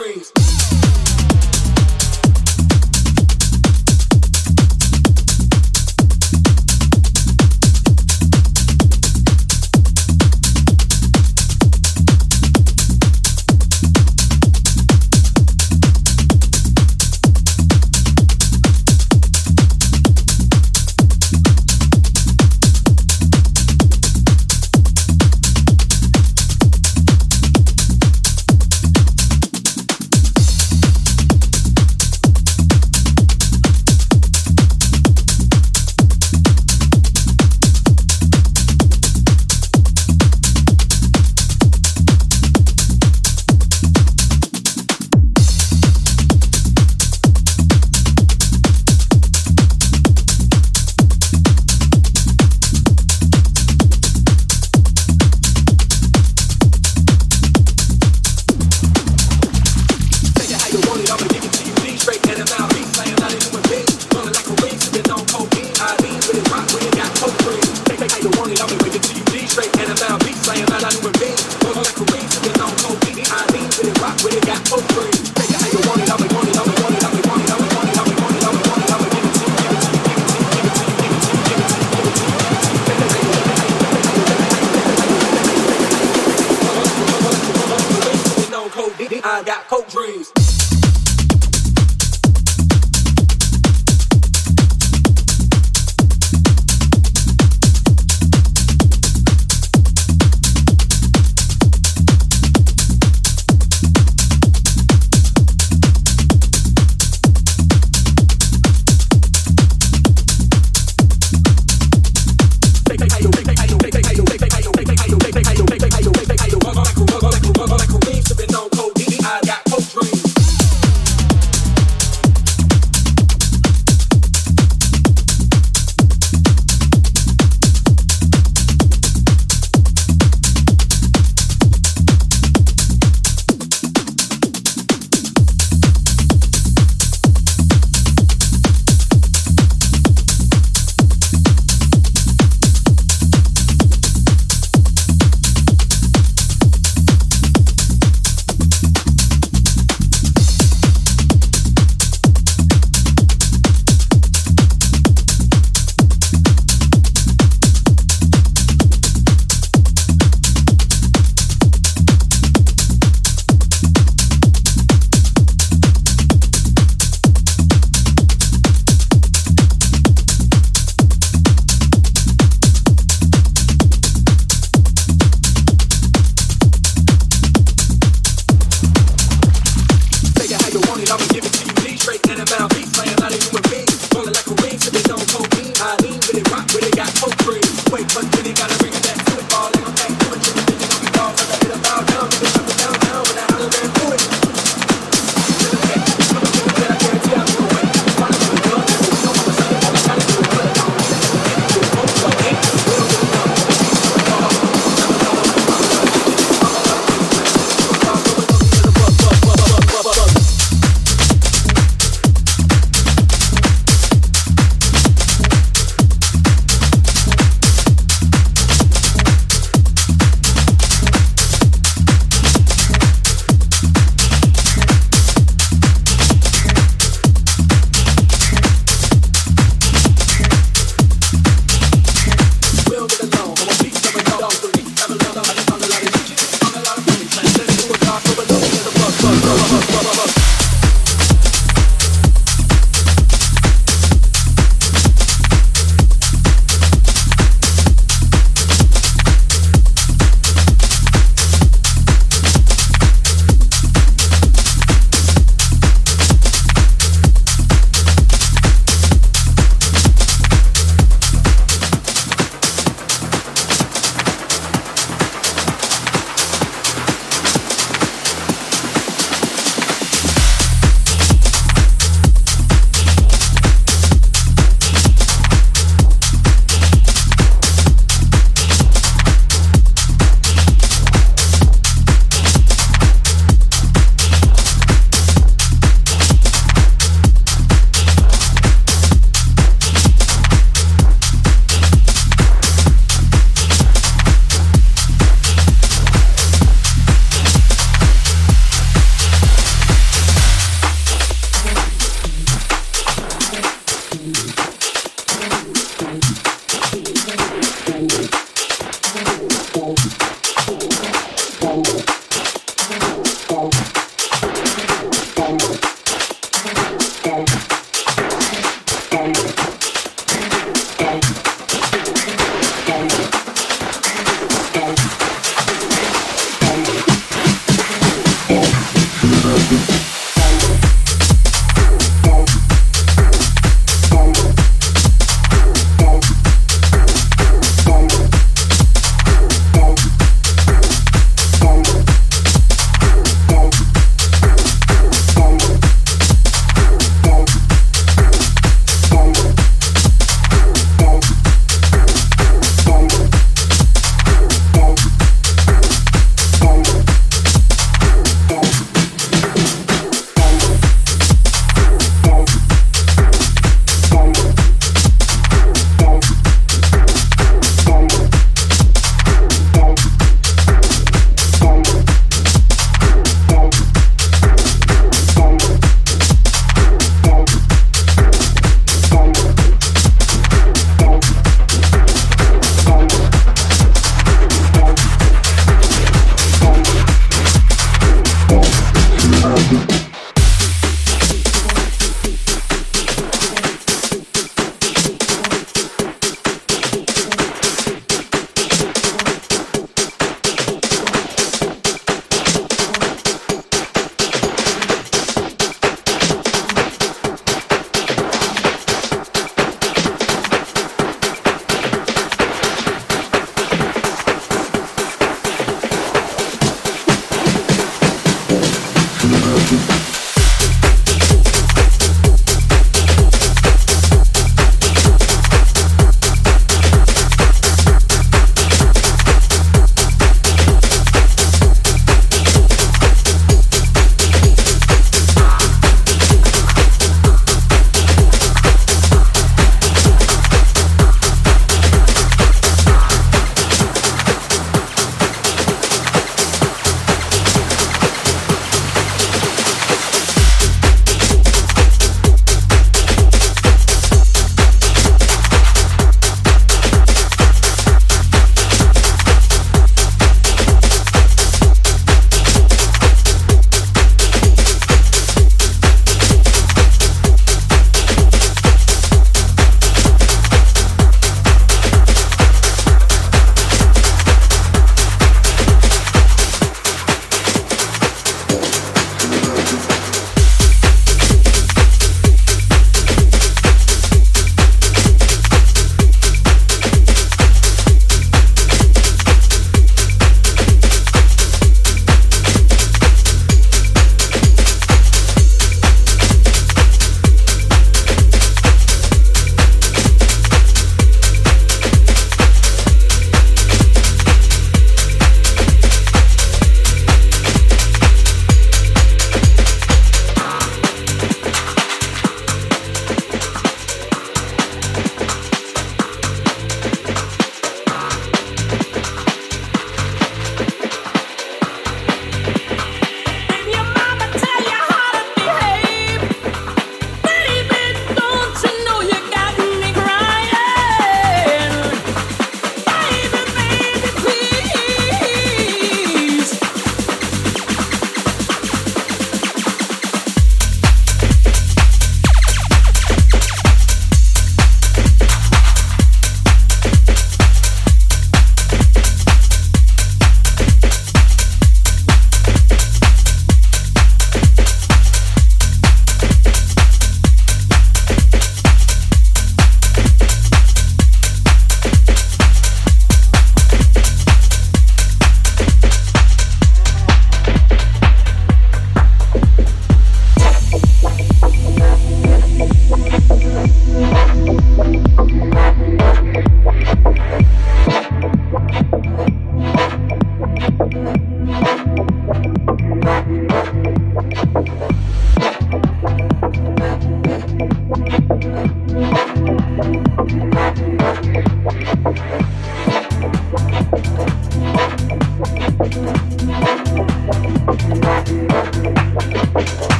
praise.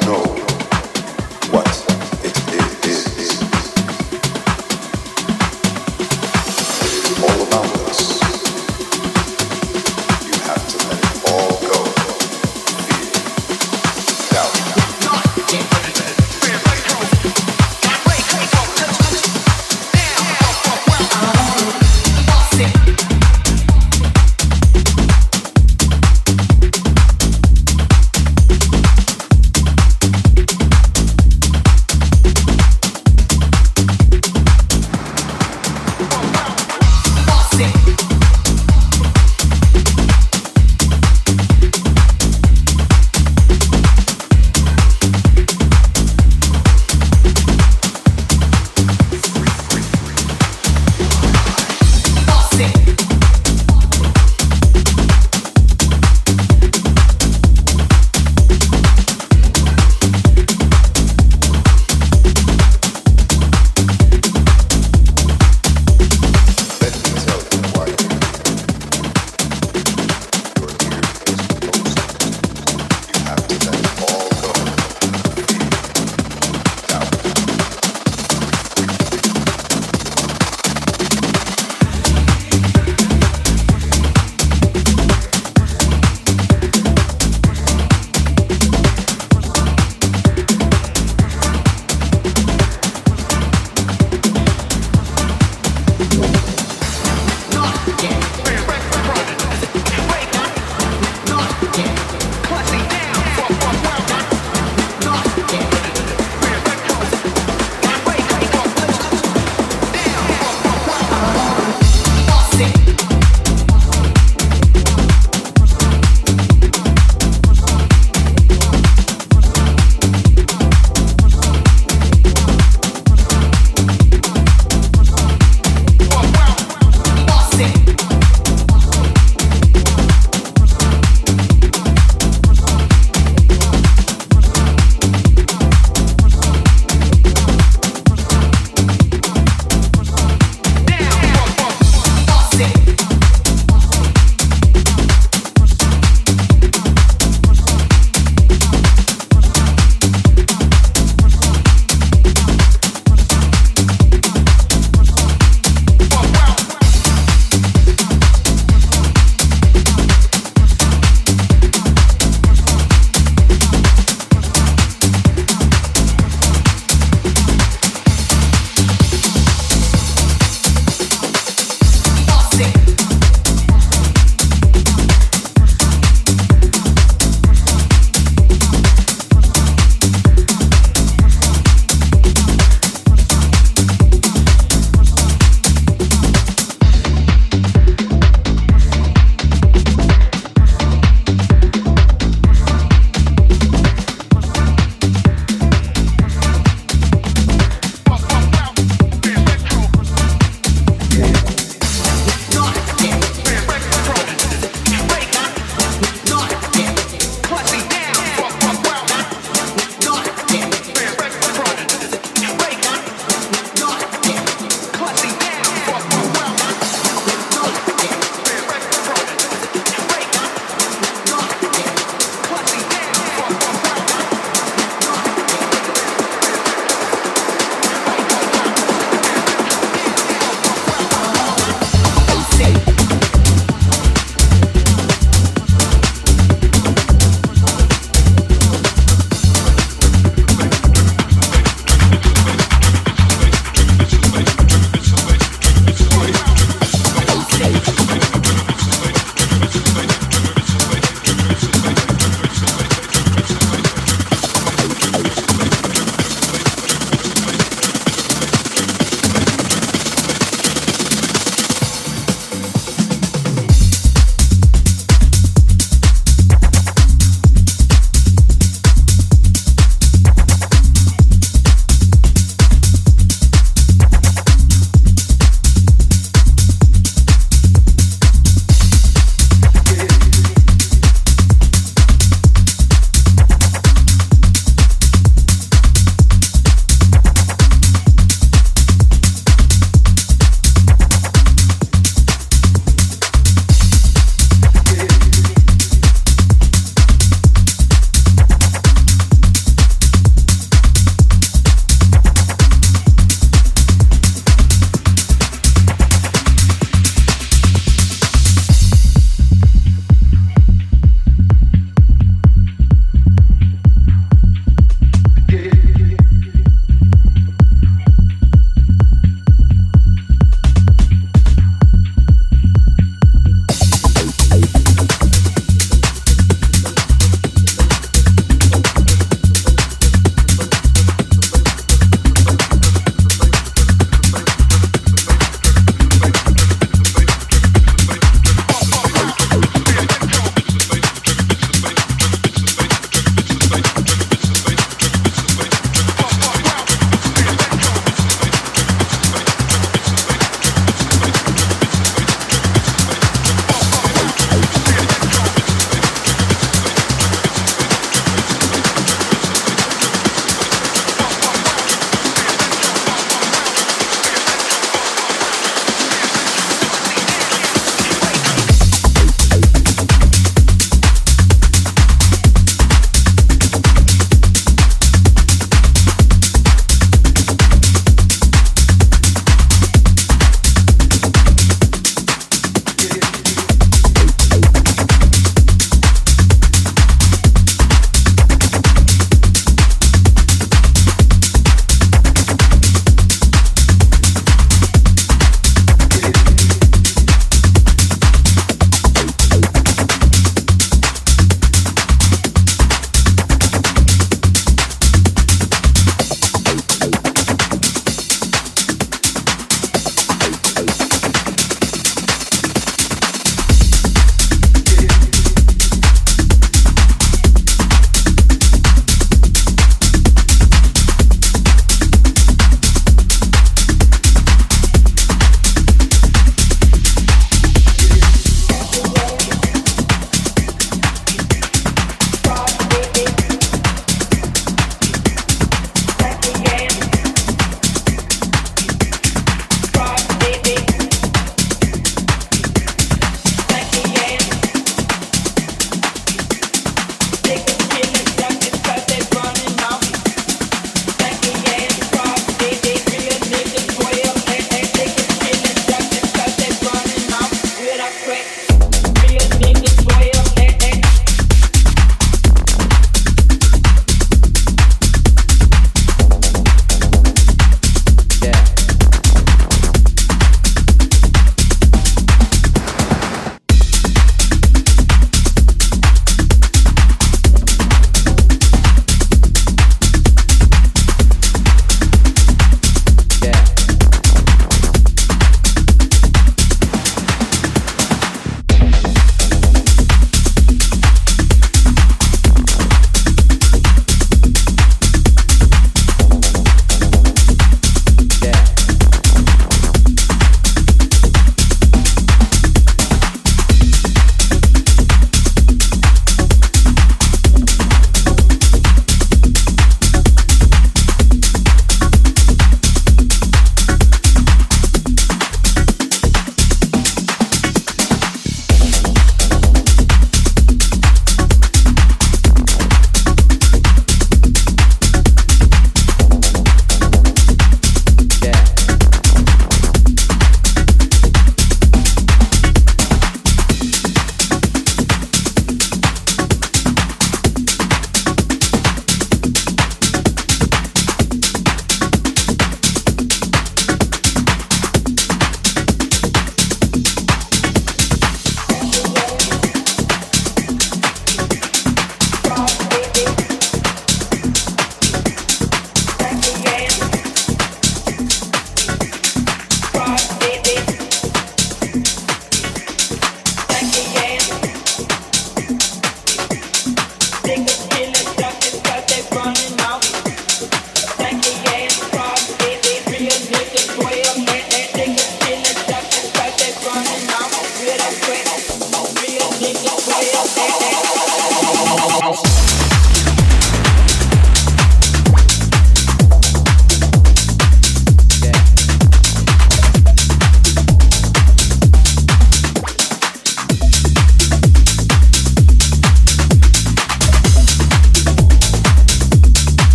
to know.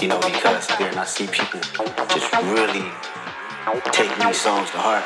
You know, because here and I see people just really take these songs to heart.